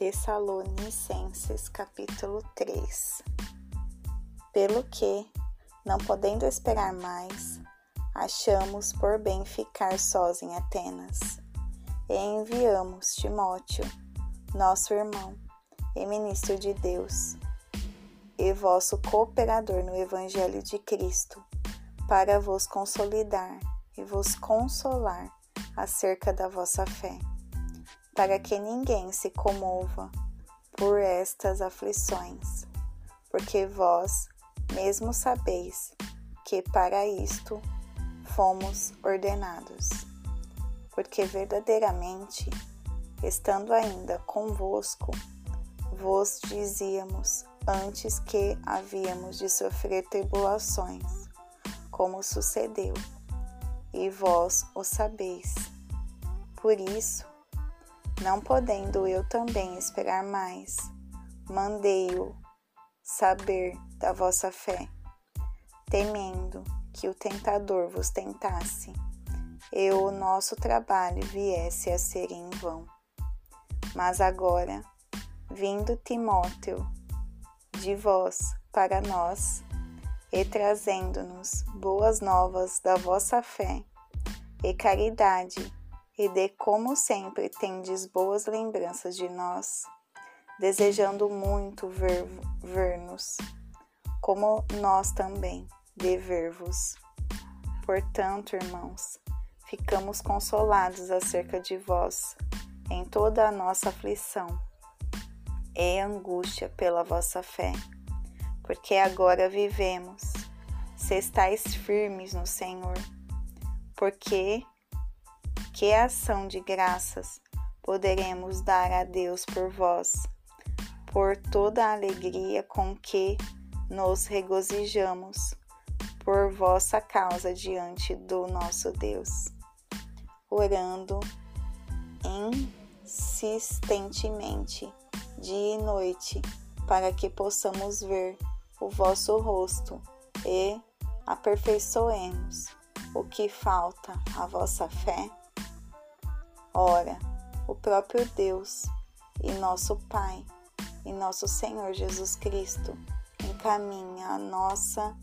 Tessalonicenses capítulo 3 Pelo que, não podendo esperar mais, achamos por bem ficar sós em Atenas, e enviamos Timóteo, nosso irmão e ministro de Deus, e vosso cooperador no Evangelho de Cristo, para vos consolidar e vos consolar acerca da vossa fé para que ninguém se comova por estas aflições, porque vós mesmo sabeis que para isto fomos ordenados. Porque verdadeiramente, estando ainda convosco, vos dizíamos antes que havíamos de sofrer tribulações, como sucedeu, e vós o sabeis. Por isso, não podendo eu também esperar mais, mandei-o saber da vossa fé, temendo que o tentador vos tentasse e o nosso trabalho viesse a ser em vão. Mas agora, vindo Timóteo de vós para nós e trazendo-nos boas novas da vossa fé e caridade e de como sempre tendes boas lembranças de nós, desejando muito ver-nos, como nós também dever-vos. Portanto, irmãos, ficamos consolados acerca de vós em toda a nossa aflição e angústia pela vossa fé, porque agora vivemos, se estáis firmes no Senhor, porque que ação de graças poderemos dar a Deus por vós, por toda a alegria com que nos regozijamos por vossa causa diante do nosso Deus, orando insistentemente dia e noite, para que possamos ver o vosso rosto e aperfeiçoemos o que falta à vossa fé Ora, o próprio Deus e nosso Pai e nosso Senhor Jesus Cristo encaminha a nossa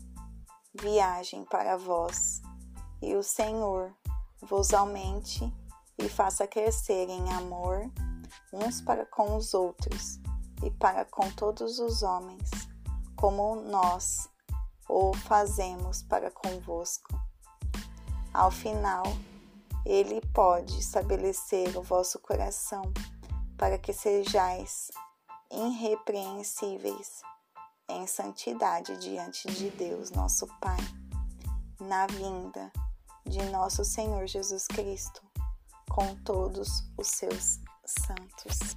viagem para vós, e o Senhor vos aumente e faça crescer em amor uns para com os outros e para com todos os homens, como nós o fazemos para convosco. Ao final, ele pode estabelecer o vosso coração para que sejais irrepreensíveis em santidade diante de Deus, nosso Pai, na vinda de nosso Senhor Jesus Cristo, com todos os seus santos.